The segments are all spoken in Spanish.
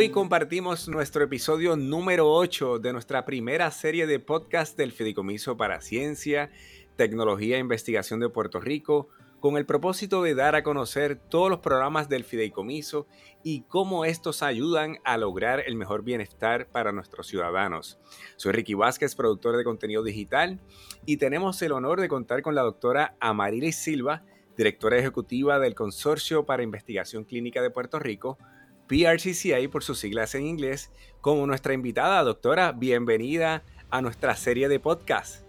Hoy compartimos nuestro episodio número 8 de nuestra primera serie de podcast del Fideicomiso para Ciencia, Tecnología e Investigación de Puerto Rico, con el propósito de dar a conocer todos los programas del Fideicomiso y cómo estos ayudan a lograr el mejor bienestar para nuestros ciudadanos. Soy Ricky Vázquez, productor de contenido digital, y tenemos el honor de contar con la doctora Amarilis Silva, directora ejecutiva del Consorcio para Investigación Clínica de Puerto Rico, PRCCI por sus siglas en inglés, como nuestra invitada. Doctora, bienvenida a nuestra serie de podcast.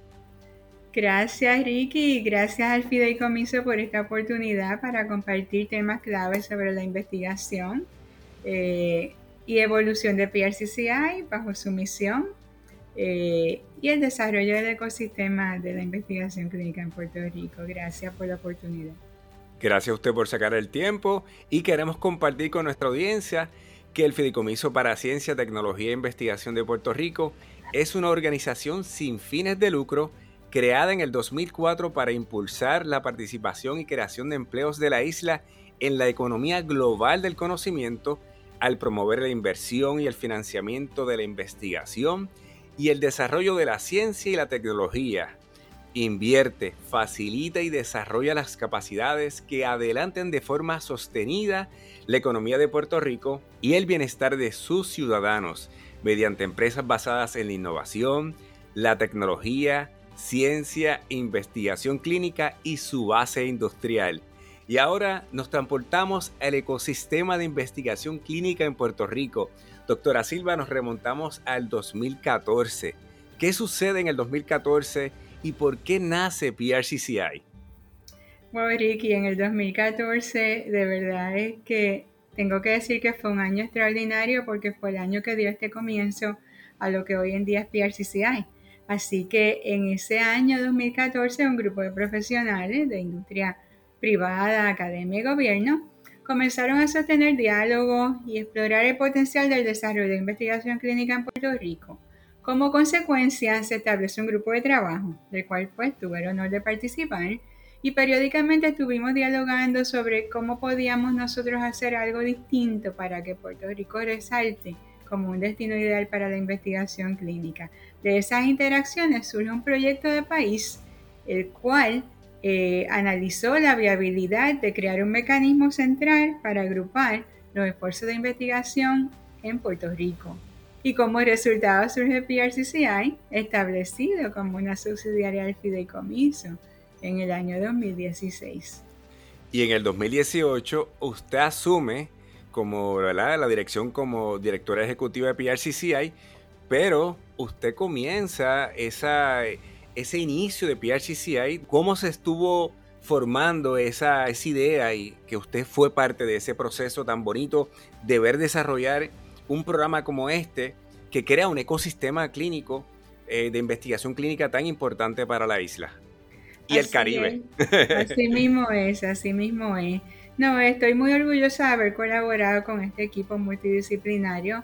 Gracias Ricky gracias al Fideicomiso por esta oportunidad para compartir temas claves sobre la investigación eh, y evolución de PRCCI bajo su misión eh, y el desarrollo del ecosistema de la investigación clínica en Puerto Rico. Gracias por la oportunidad. Gracias a usted por sacar el tiempo y queremos compartir con nuestra audiencia que el Fideicomiso para Ciencia, Tecnología e Investigación de Puerto Rico es una organización sin fines de lucro creada en el 2004 para impulsar la participación y creación de empleos de la isla en la economía global del conocimiento al promover la inversión y el financiamiento de la investigación y el desarrollo de la ciencia y la tecnología Invierte, facilita y desarrolla las capacidades que adelanten de forma sostenida la economía de Puerto Rico y el bienestar de sus ciudadanos mediante empresas basadas en la innovación, la tecnología, ciencia, investigación clínica y su base industrial. Y ahora nos transportamos al ecosistema de investigación clínica en Puerto Rico. Doctora Silva, nos remontamos al 2014. ¿Qué sucede en el 2014? Y por qué nace PRCCI? Bueno, Ricky, en el 2014 de verdad es que tengo que decir que fue un año extraordinario porque fue el año que dio este comienzo a lo que hoy en día es PRCCI. Así que en ese año 2014 un grupo de profesionales de industria privada, academia y gobierno comenzaron a sostener diálogos y explorar el potencial del desarrollo de investigación clínica en Puerto Rico como consecuencia, se estableció un grupo de trabajo, del cual pues tuve el honor de participar, y periódicamente estuvimos dialogando sobre cómo podíamos nosotros hacer algo distinto para que Puerto Rico resalte como un destino ideal para la investigación clínica. De esas interacciones surge un proyecto de país, el cual eh, analizó la viabilidad de crear un mecanismo central para agrupar los esfuerzos de investigación en Puerto Rico y como resultado surge PRCCI, establecido como una subsidiaria del fideicomiso en el año 2016. Y en el 2018 usted asume como la dirección como directora ejecutiva de PRCCI, pero usted comienza ese inicio de PRCCI, cómo se estuvo formando esa idea y que usted fue parte de ese proceso tan bonito de ver desarrollar un programa como este que crea un ecosistema clínico eh, de investigación clínica tan importante para la isla y el Caribe. Así mismo es, así mismo es. No, estoy muy orgullosa de haber colaborado con este equipo multidisciplinario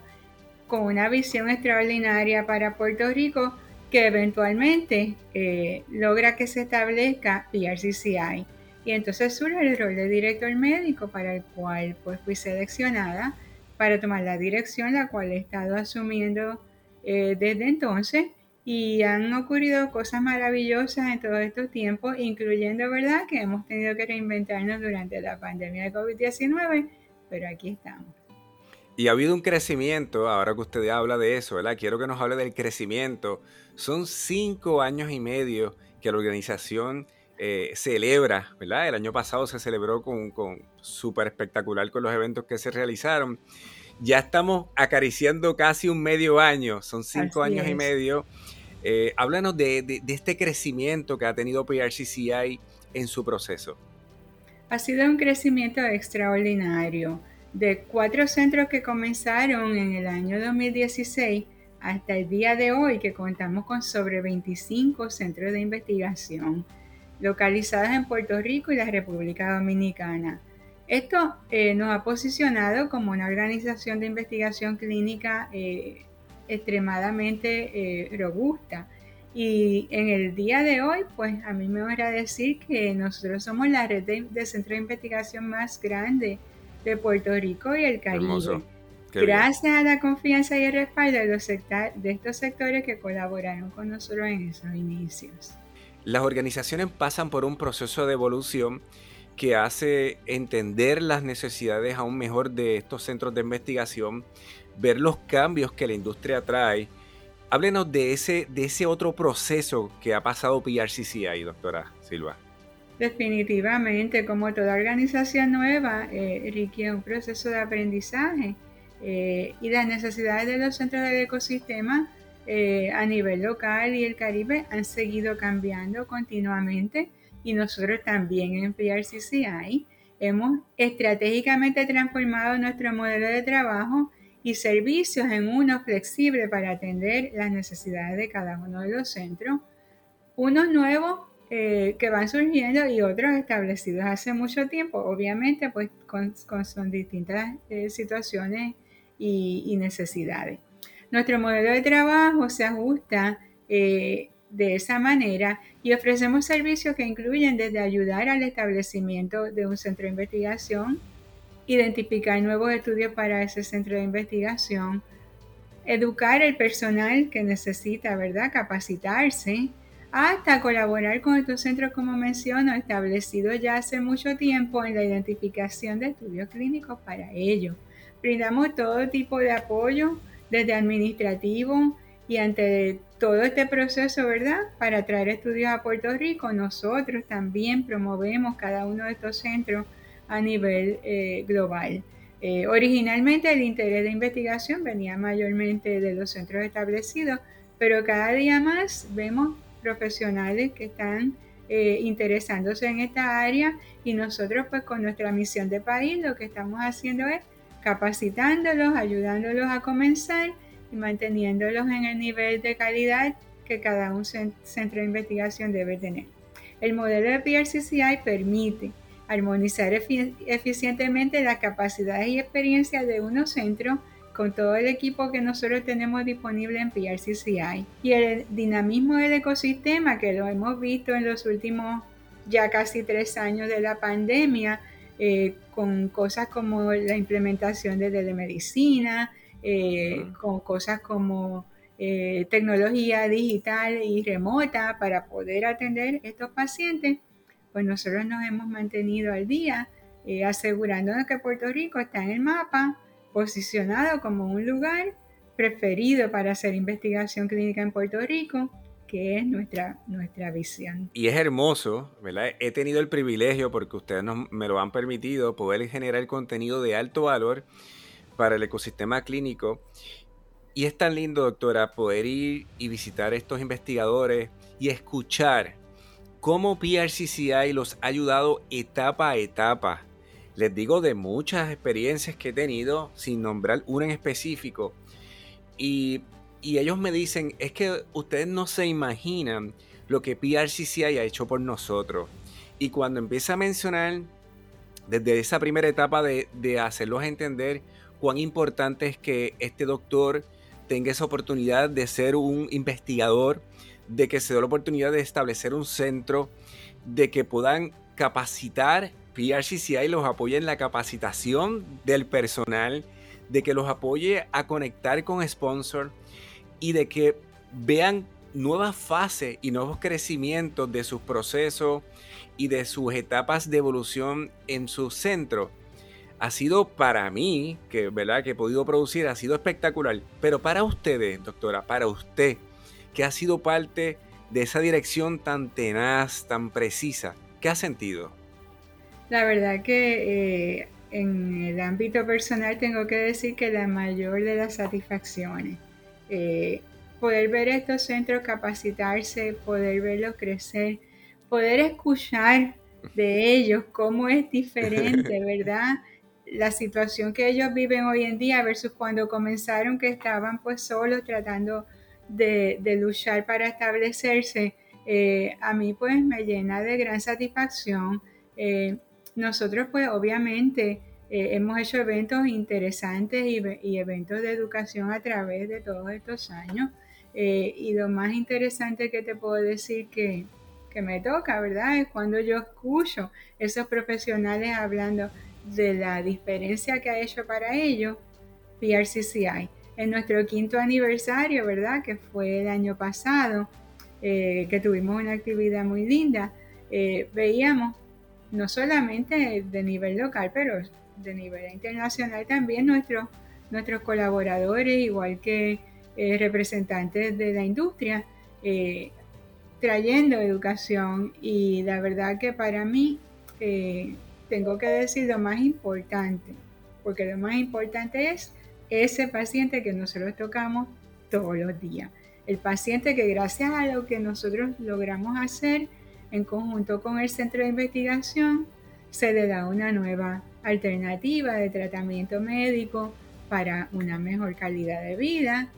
con una visión extraordinaria para Puerto Rico que eventualmente eh, logra que se establezca PRCCI. Y entonces surge el rol de director médico para el cual pues fui seleccionada para tomar la dirección, la cual he estado asumiendo eh, desde entonces. Y han ocurrido cosas maravillosas en todos estos tiempos, incluyendo, ¿verdad?, que hemos tenido que reinventarnos durante la pandemia de COVID-19, pero aquí estamos. Y ha habido un crecimiento, ahora que usted habla de eso, ¿verdad? Quiero que nos hable del crecimiento. Son cinco años y medio que la organización eh, celebra, ¿verdad? El año pasado se celebró con, con súper espectacular con los eventos que se realizaron. Ya estamos acariciando casi un medio año, son cinco años y medio. Eh, háblanos de, este crecimiento que ha tenido PRCCI en su proceso. Ha sido un crecimiento extraordinario. De cuatro centros que comenzaron en el año 2016 hasta el día de hoy, que contamos con sobre 25 centros de investigación localizadas en Puerto Rico y la República Dominicana. Esto eh, nos ha posicionado como una organización de investigación clínica eh, extremadamente eh, robusta. Y en el día de hoy, pues a mí me honra decir que nosotros somos la red de, centro de investigación más grande de Puerto Rico y el Caribe. gracias a la confianza y el respaldo de, los de estos sectores que colaboraron con nosotros en esos inicios. Las organizaciones pasan por un proceso de evolución que hace entender las necesidades aún mejor de estos centros de investigación, ver los cambios que la industria trae. Háblenos de ese, de ese otro proceso que ha pasado PRCCI, doctora Silva. Definitivamente, como toda organización nueva, eh, requiere un proceso de aprendizaje eh, y las necesidades de los centros del ecosistema eh, a nivel local y el Caribe han seguido cambiando continuamente y nosotros también en PRCCI hemos estratégicamente transformado nuestro modelo de trabajo y servicios en uno flexible para atender las necesidades de cada uno de los centros, unos nuevos eh, que van surgiendo y otros establecidos hace mucho tiempo, obviamente pues con, son distintas eh, situaciones y, necesidades. Nuestro modelo de trabajo se ajusta eh, de esa manera y ofrecemos servicios que incluyen desde ayudar al establecimiento de un centro de investigación, identificar nuevos estudios para ese centro de investigación, educar el personal que necesita, ¿verdad? Capacitarse, hasta colaborar con estos centros, como menciono, establecidos ya hace mucho tiempo en la identificación de estudios clínicos para ello. Brindamos todo tipo de apoyo, desde administrativo y ante todo este proceso, ¿verdad? Para traer estudios a Puerto Rico, nosotros también promovemos cada uno de estos centros a nivel eh, global. Eh, originalmente el interés de investigación venía mayormente de los centros establecidos, pero cada día más vemos profesionales que están eh, interesándose en esta área y nosotros pues con nuestra misión de país lo que estamos haciendo es capacitándolos, ayudándolos a comenzar y manteniéndolos en el nivel de calidad que cada un centro de investigación debe tener. El modelo de PRCCI permite armonizar eficientemente las capacidades y experiencias de unos centros con todo el equipo que nosotros tenemos disponible en PRCCI y el dinamismo del ecosistema que lo hemos visto en los últimos ya casi tres años de la pandemia, eh, con cosas como la implementación de telemedicina, eh, con cosas como eh, tecnología digital y remota para poder atender estos pacientes, pues nosotros nos hemos mantenido al día, asegurándonos que Puerto Rico está en el mapa posicionado como un lugar preferido para hacer investigación clínica en Puerto Rico, que es nuestra, nuestra visión. Y es hermoso, ¿verdad? He tenido el privilegio, porque ustedes me lo han permitido, poder generar contenido de alto valor para el ecosistema clínico. Y es tan lindo, doctora, poder ir y visitar estos investigadores y escuchar cómo PRCCI los ha ayudado etapa a etapa les digo de muchas experiencias que he tenido, sin nombrar una en específico. Y, ellos me dicen, es que ustedes no se imaginan lo que PRCC haya hecho por nosotros. Y cuando empieza a mencionar desde esa primera etapa de, de, hacerlos entender cuán importante es que este doctor tenga esa oportunidad de ser un investigador, de que se dé la oportunidad de establecer un centro, de que puedan capacitar PRCCI los apoya en la capacitación del personal, de que los apoye a conectar con sponsor y de que vean nuevas fases y nuevos crecimientos de sus procesos y de sus etapas de evolución en su centro. Ha sido para mí, que, ¿verdad? que he podido producir, ha sido espectacular. Pero para ustedes, doctora, para usted, que ha sido parte de esa dirección tan tenaz, tan precisa, ¿qué ha sentido? La verdad que eh, en el ámbito personal tengo que decir que la mayor de las satisfacciones, eh, poder ver estos centros capacitarse, poder verlos crecer, poder escuchar de ellos cómo es diferente, ¿verdad? La situación que ellos viven hoy en día versus cuando comenzaron que estaban pues solos tratando de, luchar para establecerse, eh, a mí pues me llena de gran satisfacción nosotros pues obviamente eh, hemos hecho eventos interesantes y, eventos de educación a través de todos estos años. Eh, y lo más interesante que te puedo decir que, que me toca, ¿verdad? Es cuando yo escucho esos profesionales hablando de la diferencia que ha hecho para ellos PRCCI. En nuestro quinto aniversario, ¿verdad? Que fue el año pasado, eh, que tuvimos una actividad muy linda, veíamos no solamente de nivel local, pero de nivel internacional también nuestros, nuestros colaboradores, igual que eh, representantes de la industria, trayendo educación y la verdad que para mí tengo que decir lo más importante, porque lo más importante es ese paciente que nosotros tocamos todos los días. El paciente que gracias a lo que nosotros logramos hacer en conjunto con el centro de investigación, se le da una nueva alternativa de tratamiento médico para una mejor calidad de vida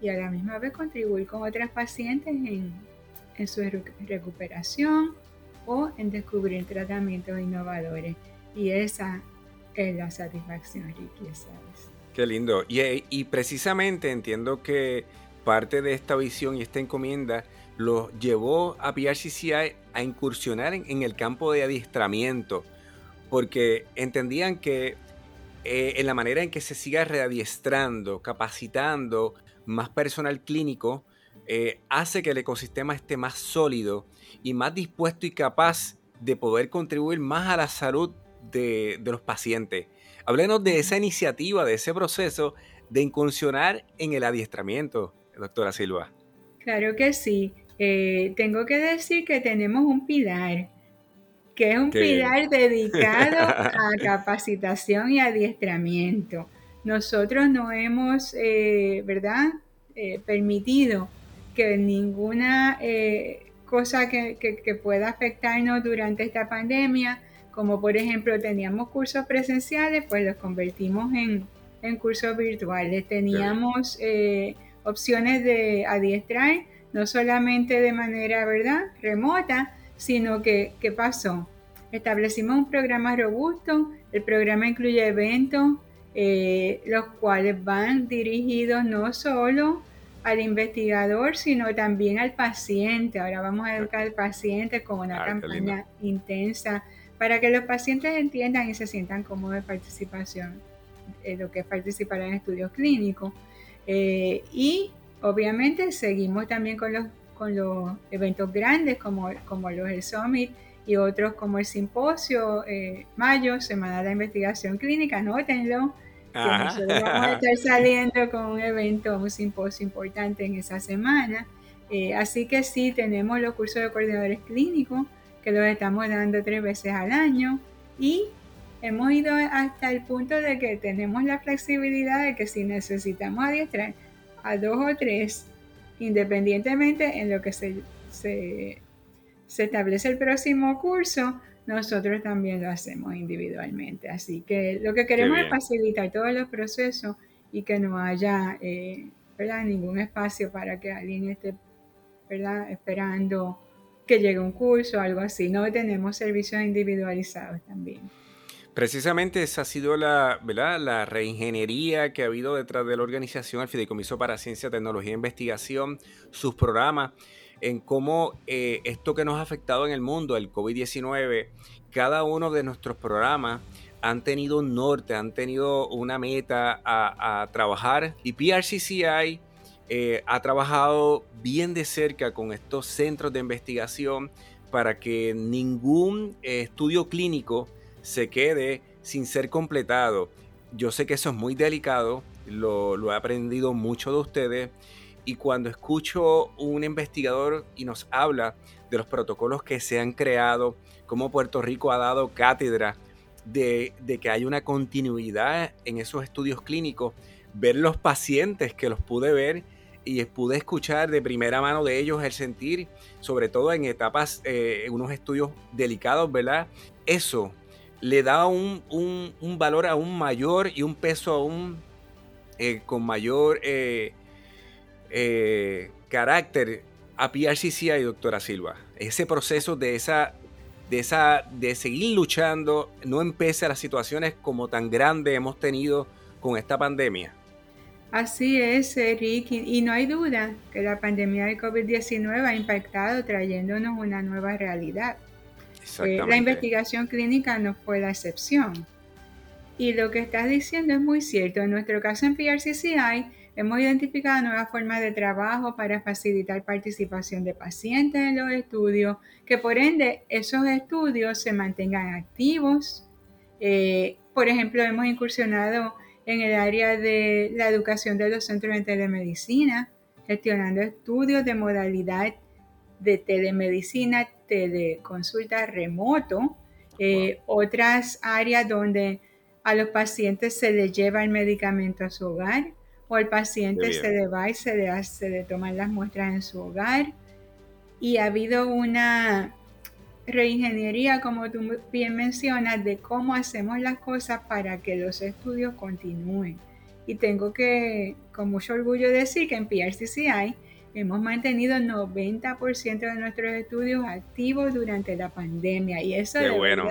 y a la misma vez contribuir con otras pacientes en, en su recuperación o en descubrir tratamientos innovadores. Y esa es la satisfacción, Ricky, ¿sabes? Qué lindo. Y, precisamente entiendo que parte de esta visión y esta encomienda lo llevó a PRCCI a incursionar en, el campo de adiestramiento, porque entendían que eh, en la manera en que se siga readiestrando, capacitando más personal clínico, eh, hace que el ecosistema esté más sólido y más dispuesto y capaz de poder contribuir más a la salud de, los pacientes. Háblenos de esa iniciativa, de ese proceso de incursionar en el adiestramiento, doctora Silva. Claro que sí. Eh, tengo que decir que tenemos un pilar, que es un pilar dedicado a capacitación y adiestramiento. Nosotros no hemos, eh, ¿verdad?, eh, permitido que ninguna cosa que, que, pueda afectarnos durante esta pandemia como por ejemplo teníamos cursos presenciales, pues los convertimos en, cursos virtuales. Teníamos eh, opciones de adiestrar, no solamente de manera, ¿verdad?, remota, sino que, ¿qué pasó? Establecimos un programa robusto, el programa incluye eventos, eh, los cuales van dirigidos no solo al investigador, sino también al paciente. Ahora vamos a educar al paciente con una campaña intensa para que los pacientes entiendan y se sientan cómodos de participación, en lo que es participar en estudios clínicos. Eh, y obviamente seguimos también con los, con los eventos grandes como, como los el Summit y otros como el Simposio eh, Mayo, Semana de Investigación Clínica, anótenlo. Que nosotros vamos a estar saliendo con un evento, un simposio importante en esa semana. Eh, así que sí, tenemos los cursos de coordinadores clínicos, que los estamos dando tres veces al año y hemos ido hasta el punto de que tenemos la flexibilidad de que si necesitamos adiestrar a dos o tres, independientemente en lo que se, se, establece el próximo curso, nosotros también lo hacemos individualmente. Así que lo que queremos es facilitar todos los procesos y que no haya eh, ningún espacio para que alguien esté ¿verdad? esperando que llegue un curso o algo así. No tenemos servicios individualizados también. Precisamente esa ha sido la, ¿verdad? la reingeniería que ha habido detrás de la organización, el Fideicomiso para Ciencia, Tecnología e Investigación, sus programas, en cómo eh, esto que nos ha afectado en el mundo, el COVID-19, cada uno de nuestros programas han tenido un norte, han tenido una meta a, trabajar y PRCCI eh, ha trabajado bien de cerca con estos centros de investigación para que ningún eh, estudio clínico se quede sin ser completado. Yo sé que eso es muy delicado, lo, he aprendido mucho de ustedes y cuando escucho un investigador y nos habla de los protocolos que se han creado, cómo Puerto Rico ha dado cátedra de, de, que hay una continuidad en esos estudios clínicos, ver los pacientes que los pude ver y pude escuchar de primera mano de ellos el sentir, sobre todo en etapas, eh, en unos estudios delicados, ¿verdad? Eso le da un, valor aún mayor y un peso aún eh, con mayor eh, carácter a PRCCI y doctora Silva. Ese proceso de esa, de esa, de seguir luchando, no empece a las situaciones como tan grandes hemos tenido con esta pandemia. Así es, Rick, y no hay duda que la pandemia de COVID-19 ha impactado trayéndonos una nueva realidad. La investigación clínica no fue la excepción. Y lo que estás diciendo es muy cierto. En nuestro caso en PRCCI hemos identificado nuevas formas de trabajo para facilitar participación de pacientes en los estudios, que por ende esos estudios se mantengan activos. Eh, por ejemplo, hemos incursionado en el área de la educación de los centros de telemedicina, gestionando estudios de modalidad de telemedicina, teleconsulta remoto, eh, otras áreas donde a los pacientes se les lleva el medicamento a su hogar o el paciente se le va y se le, hace, le toman las muestras en su hogar. Y ha habido una reingeniería, como tú bien mencionas, de cómo hacemos las cosas para que los estudios continúen. Y tengo que, con mucho orgullo, decir que en PRCCI hemos mantenido el 90% de nuestros estudios activos durante la pandemia. Y eso de verdad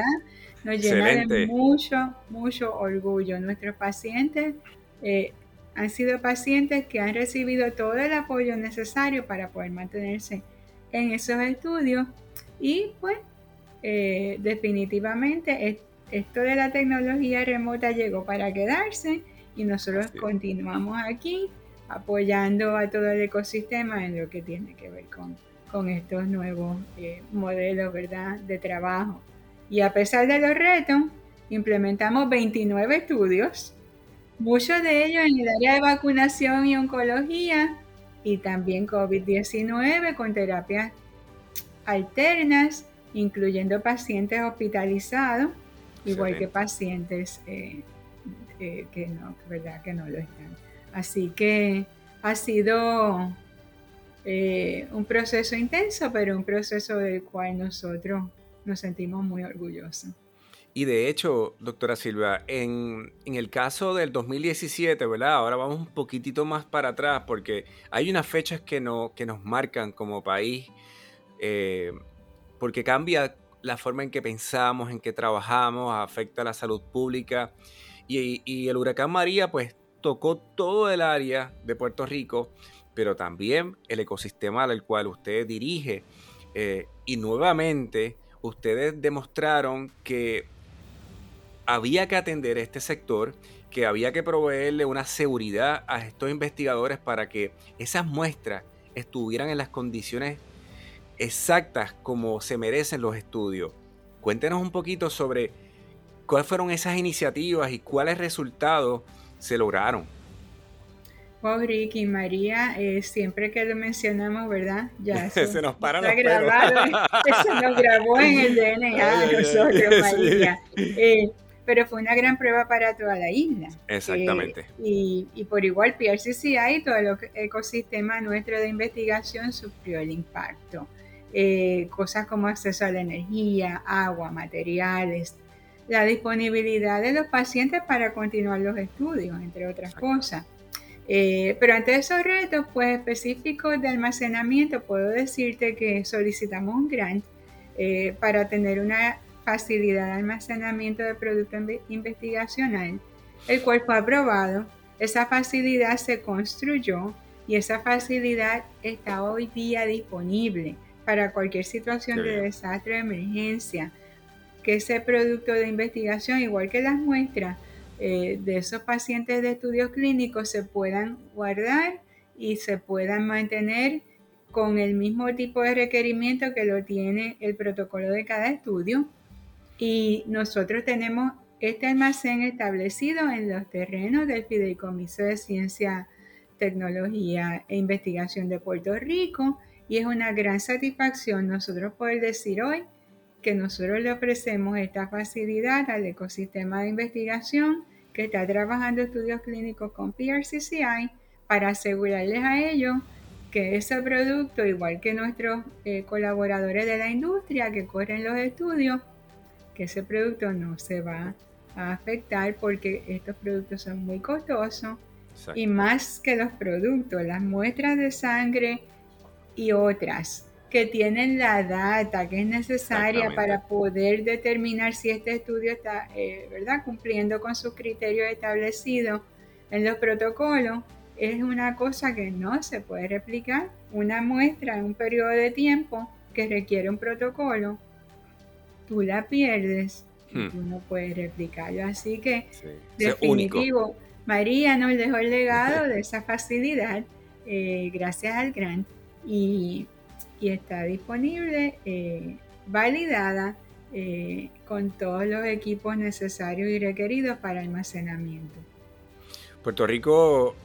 nos llena de mucho, mucho orgullo. Nuestros pacientes eh, han sido pacientes que han recibido todo el apoyo necesario para poder mantenerse en esos estudios y pues eh, definitivamente esto de la tecnología remota llegó para quedarse y nosotros continuamos aquí apoyando a todo el ecosistema en lo que tiene que ver con, con estos nuevos eh, modelos ¿verdad? de trabajo. Y a pesar de los retos, implementamos 29 estudios, muchos de ellos en el área de vacunación y oncología y también COVID-19 con terapias alternas, incluyendo pacientes hospitalizados, igual que pacientes eh, eh, que, no, ¿verdad? que no lo están. Así que ha sido eh, un proceso intenso, pero un proceso del cual nosotros nos sentimos muy orgullosos. Y de hecho, doctora Silva, en, el caso del 2017, ¿verdad? Ahora vamos un poquitito más para atrás porque hay unas fechas que, no, que nos marcan como país, eh, porque cambia la forma en que pensamos, en que trabajamos, afecta a la salud pública. Y, y el huracán María, pues, tocó todo el área de Puerto Rico, pero también el ecosistema al cual usted dirige. Eh, y nuevamente, ustedes demostraron que había que atender este sector, que había que proveerle una seguridad a estos investigadores para que esas muestras estuvieran en las condiciones exactas como se merecen los estudios. Cuéntenos un poquito sobre cuáles fueron esas iniciativas y cuáles resultados se lograron. Wow, Ricky, María, eh, siempre que lo mencionamos, ¿verdad? Ya se nos para está grabado, se nos grabó en el DNA nosotros, María. Eh, pero fue una gran prueba para toda la isla. Exactamente. Eh, y, por igual PRCCI, todo el ecosistema nuestro de investigación sufrió el impacto. cosas como acceso a la energía, agua, materiales, la disponibilidad de los pacientes para continuar los estudios, entre otras cosas. Eh, pero ante esos retos pues, específicos de almacenamiento, puedo decirte que solicitamos un grant eh, para tener una facilidad de almacenamiento de producto investigacional, el cual fue aprobado. Esa facilidad se construyó y esa facilidad está hoy día disponible para cualquier situación de desastre o emergencia que ese producto de investigación, igual que las muestras eh, de esos pacientes de estudios clínicos, se puedan guardar y se puedan mantener con el mismo tipo de requerimiento que lo tiene el protocolo de cada estudio. Y nosotros tenemos este almacén establecido en los terrenos del Fideicomiso de Ciencia, Tecnología e Investigación de Puerto Rico y es una gran satisfacción nosotros poder decir hoy que nosotros le ofrecemos esta facilidad al ecosistema de investigación que está trabajando estudios clínicos con PRCCI para asegurarles a ellos que ese producto, igual que nuestros eh, colaboradores de la industria que corren los estudios, que ese producto no se va a afectar porque estos productos son muy costosos y más que los productos, las muestras de sangre y otras que tienen la data que es necesaria para poder determinar si este estudio está eh, ¿verdad? cumpliendo con sus criterios establecidos en los protocolos, es una cosa que no se puede replicar. Una muestra en un periodo de tiempo que requiere un protocolo, tú la pierdes hmm. uno puede replicarlo. Así que, definitivo, María nos dejó el legado de esa facilidad eh, gracias al grant y, está disponible, eh, validada eh, con todos los equipos necesarios y requeridos para almacenamiento. Puerto Rico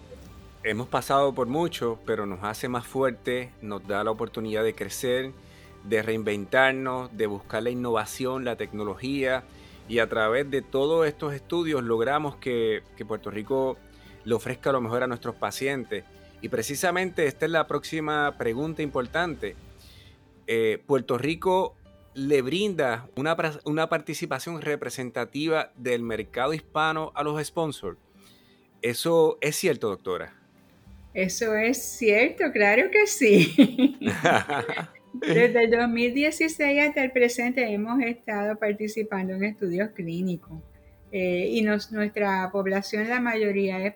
hemos pasado por mucho, pero nos hace más fuerte, nos da la oportunidad de crecer, de reinventarnos, de buscar la innovación, la tecnología y a través de todos estos estudios logramos que, Puerto Rico le ofrezca lo mejor a nuestros pacientes. Y precisamente esta es la próxima pregunta importante. Eh, Puerto Rico le brinda una, una, participación representativa del mercado hispano a los sponsors. ¿Eso es cierto, doctora? Eso es cierto, claro que sí. Desde el 2016 hasta el presente hemos estado participando en estudios clínicos eh, y nuestra población, la mayoría es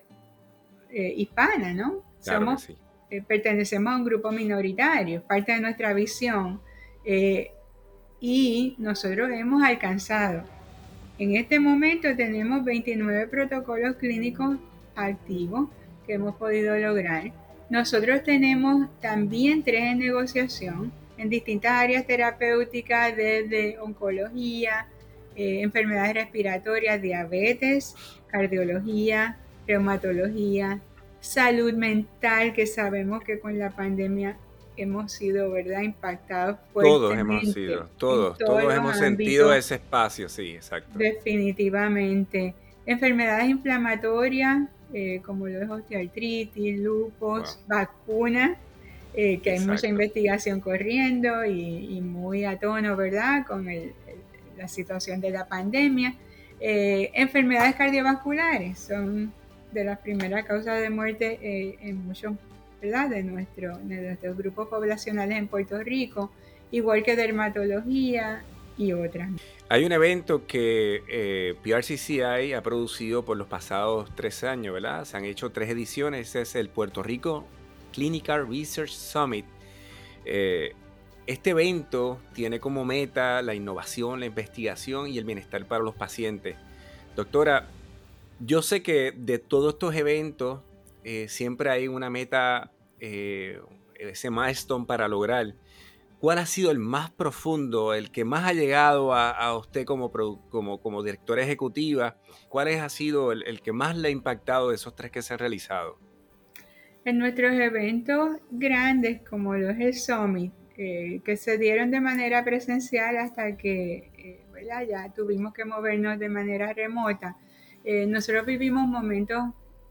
eh, hispana, ¿no? Somos, eh, pertenecemos a un grupo minoritario, parte de nuestra visión y nosotros hemos alcanzado. En este momento tenemos 29 protocolos clínicos activos que hemos podido lograr. Nosotros tenemos también tres en negociación en distintas áreas terapéuticas, desde oncología, eh, enfermedades respiratorias, diabetes, cardiología, reumatología, salud mental, que sabemos que con la pandemia hemos sido, ¿verdad?, impactados Todos hemos sido, todos, todos, hemos sentido ese espacio, sí, exacto. Definitivamente. Enfermedades inflamatorias, eh, como lo es osteoartritis, lupus, vacunas, eh, que hay mucha investigación corriendo y, muy a tono, ¿verdad?, con la situación de la pandemia. Eh, enfermedades cardiovasculares son de las primeras causas de muerte eh, en muchos, ¿verdad?, de, de nuestros grupos poblacionales en Puerto Rico, igual que dermatología y otras. Hay un evento que eh, PRCCI ha producido por los pasados tres años, ¿verdad? Se han hecho tres ediciones, es el Puerto Rico Clinical Research Summit. Eh, este evento tiene como meta la innovación, la investigación y el bienestar para los pacientes. Doctora, yo sé que de todos estos eventos eh, siempre hay una meta, eh, ese milestone para lograr. ¿Cuál ha sido el más profundo, el que más ha llegado a, usted como, como, como, directora ejecutiva? ¿Cuál ha sido el, que más le ha impactado de esos tres que se han realizado? en nuestros eventos grandes como los el Summit, que se dieron de manera presencial hasta que eh, ya tuvimos que movernos de manera remota, eh, nosotros vivimos momentos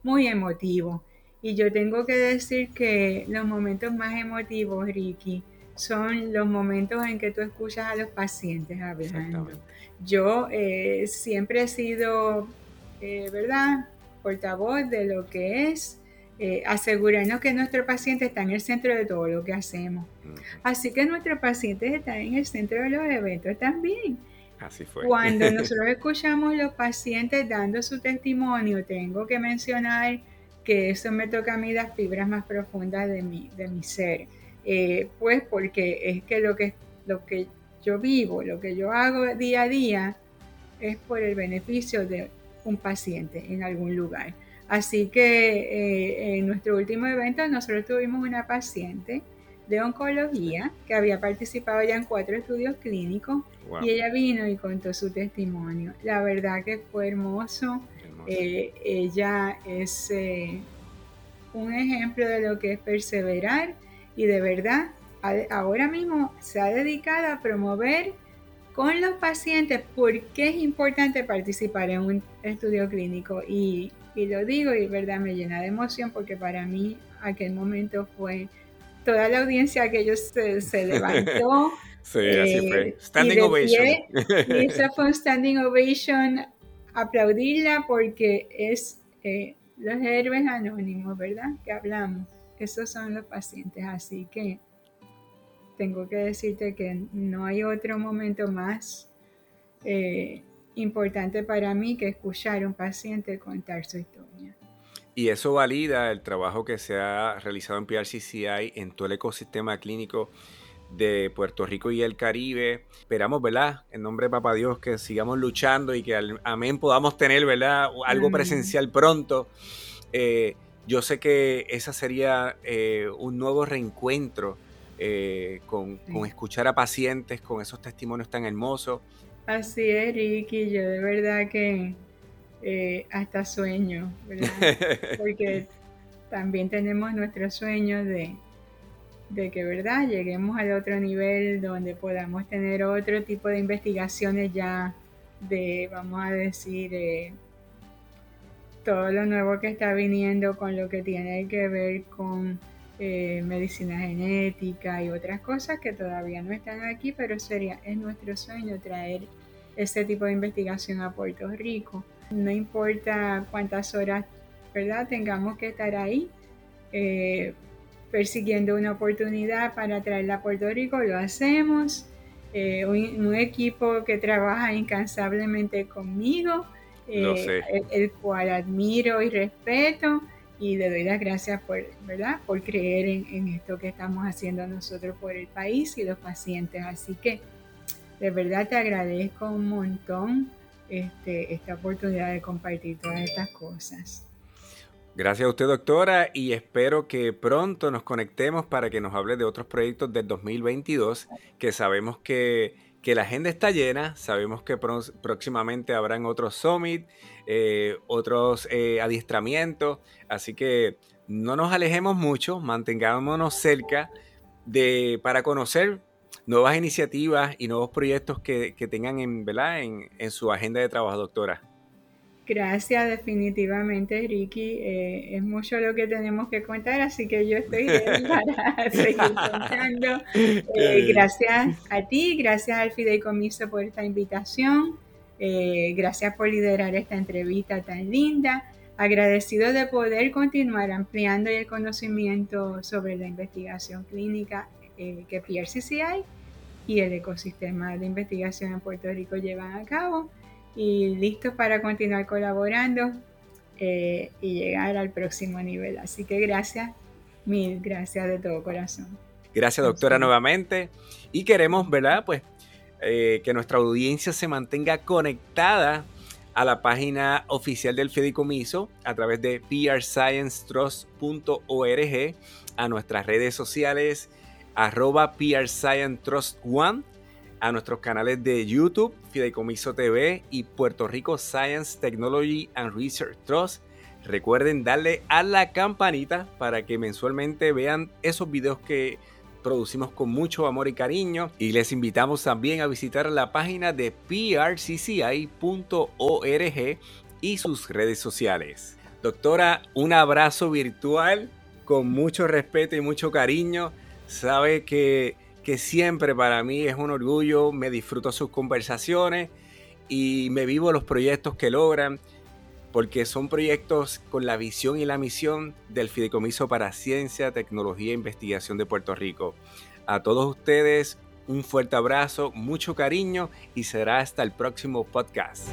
muy emotivos. Y yo tengo que decir que los momentos más emotivos, Ricky, son los momentos en que tú escuchas a los pacientes hablando. Yo siempre he sido, ¿verdad?, portavoz de lo que es eh, asegurarnos que nuestro paciente está en el centro de todo lo que hacemos. Así que nuestros pacientes están en el centro de los eventos también. Así fue. Cuando nosotros escuchamos los pacientes dando su testimonio, tengo que mencionar que eso me toca a mí las fibras más profundas de mi, de mi ser. Eh, pues porque es que lo, que lo que yo vivo, lo que yo hago día a día, es por el beneficio de un paciente en algún lugar. Así que eh, en nuestro último evento nosotros tuvimos una paciente de oncología que había participado ya en cuatro estudios clínicos y ella vino y contó su testimonio. La verdad que fue hermoso. Eh, ella es eh, un ejemplo de lo que es perseverar y de verdad ahora mismo se ha dedicado a promover con los pacientes por qué es importante participar en un estudio clínico y y lo digo y verdad me llena de emoción porque para mí aquel momento fue toda la audiencia que ellos se, levantó. sí, así fue. Eh, standing ovation. y eso fue un standing ovation. Aplaudirla porque es eh, los héroes anónimos, ¿verdad? Que hablamos. Esos son los pacientes. Así que tengo que decirte que no hay otro momento más eh, importante para mí que escuchar a un paciente contar su historia. Y eso valida el trabajo que se ha realizado en PRCCI en todo el ecosistema clínico de Puerto Rico y el Caribe. Esperamos, ¿verdad? En nombre de Papá Dios, que sigamos luchando y que amén podamos tener, ¿verdad? Algo presencial pronto. Eh, yo sé que esa sería eh, un nuevo reencuentro eh, con, escuchar a pacientes, con esos testimonios tan hermosos. Así es, Ricky, yo de verdad que hasta sueño, ¿verdad? Porque también tenemos nuestros sueños de, de que, ¿verdad? Lleguemos al otro nivel donde podamos tener otro tipo de investigaciones ya de, vamos a decir, eh, todo lo nuevo que está viniendo con lo que tiene que ver con eh, medicina genética y otras cosas que todavía no están aquí, pero sería, es nuestro sueño traer ese tipo de investigación a Puerto Rico. No importa cuántas horas, ¿verdad? Tengamos que estar ahí. Eh, persiguiendo una oportunidad para traerla a Puerto Rico, lo hacemos. Eh, un, equipo que trabaja incansablemente conmigo, eh, el, cual admiro y respeto y le doy las gracias por, ¿verdad? por creer en, esto que estamos haciendo nosotros por el país y los pacientes. Así que de verdad te agradezco un montón este, esta oportunidad de compartir todas estas cosas. Gracias a usted, doctora, y espero que pronto nos conectemos para que nos hable de otros proyectos del 2022, que sabemos que, la agenda está llena, sabemos que próximamente habrán otros summit, eh, otros eh, adiestramientos, así que no nos alejemos mucho, mantengámonos cerca de, para conocer nuevas iniciativas y nuevos proyectos que, tengan en, En, en su agenda de trabajo, doctora. Gracias, definitivamente, Ricky. Eh, es mucho lo que tenemos que contar, así que yo estoy para seguir contando. Eh, gracias a ti, gracias al Fideicomiso por esta invitación. Eh, gracias por liderar esta entrevista tan linda. Agradecido de poder continuar ampliando el conocimiento sobre la investigación clínica que PRCCI y el ecosistema de investigación en Puerto Rico llevan a cabo y listos para continuar colaborando eh, y llegar al próximo nivel. Así que gracias, mil gracias de todo corazón. Gracias, doctora, nuevamente. Y queremos, ¿verdad? Pues eh, que nuestra audiencia se mantenga conectada a la página oficial del Fideicomiso a través de prsciencetrust.org, a nuestras redes sociales, arroba prsciencetrust1 a nuestros canales de YouTube, Fideicomiso TV y Puerto Rico Science, Technology and Research Trust. Recuerden darle a la campanita para que mensualmente vean esos videos que producimos con mucho amor y cariño. Y les invitamos también a visitar la página de prcci.org y sus redes sociales. Doctora, un abrazo virtual con mucho respeto y mucho cariño. Sabe que que siempre para mí es un orgullo, me disfruto sus conversaciones y me vivo los proyectos que logran, porque son proyectos con la visión y la misión del Fideicomiso para Ciencia, Tecnología e Investigación de Puerto Rico. A todos ustedes un fuerte abrazo, mucho cariño y será hasta el próximo podcast.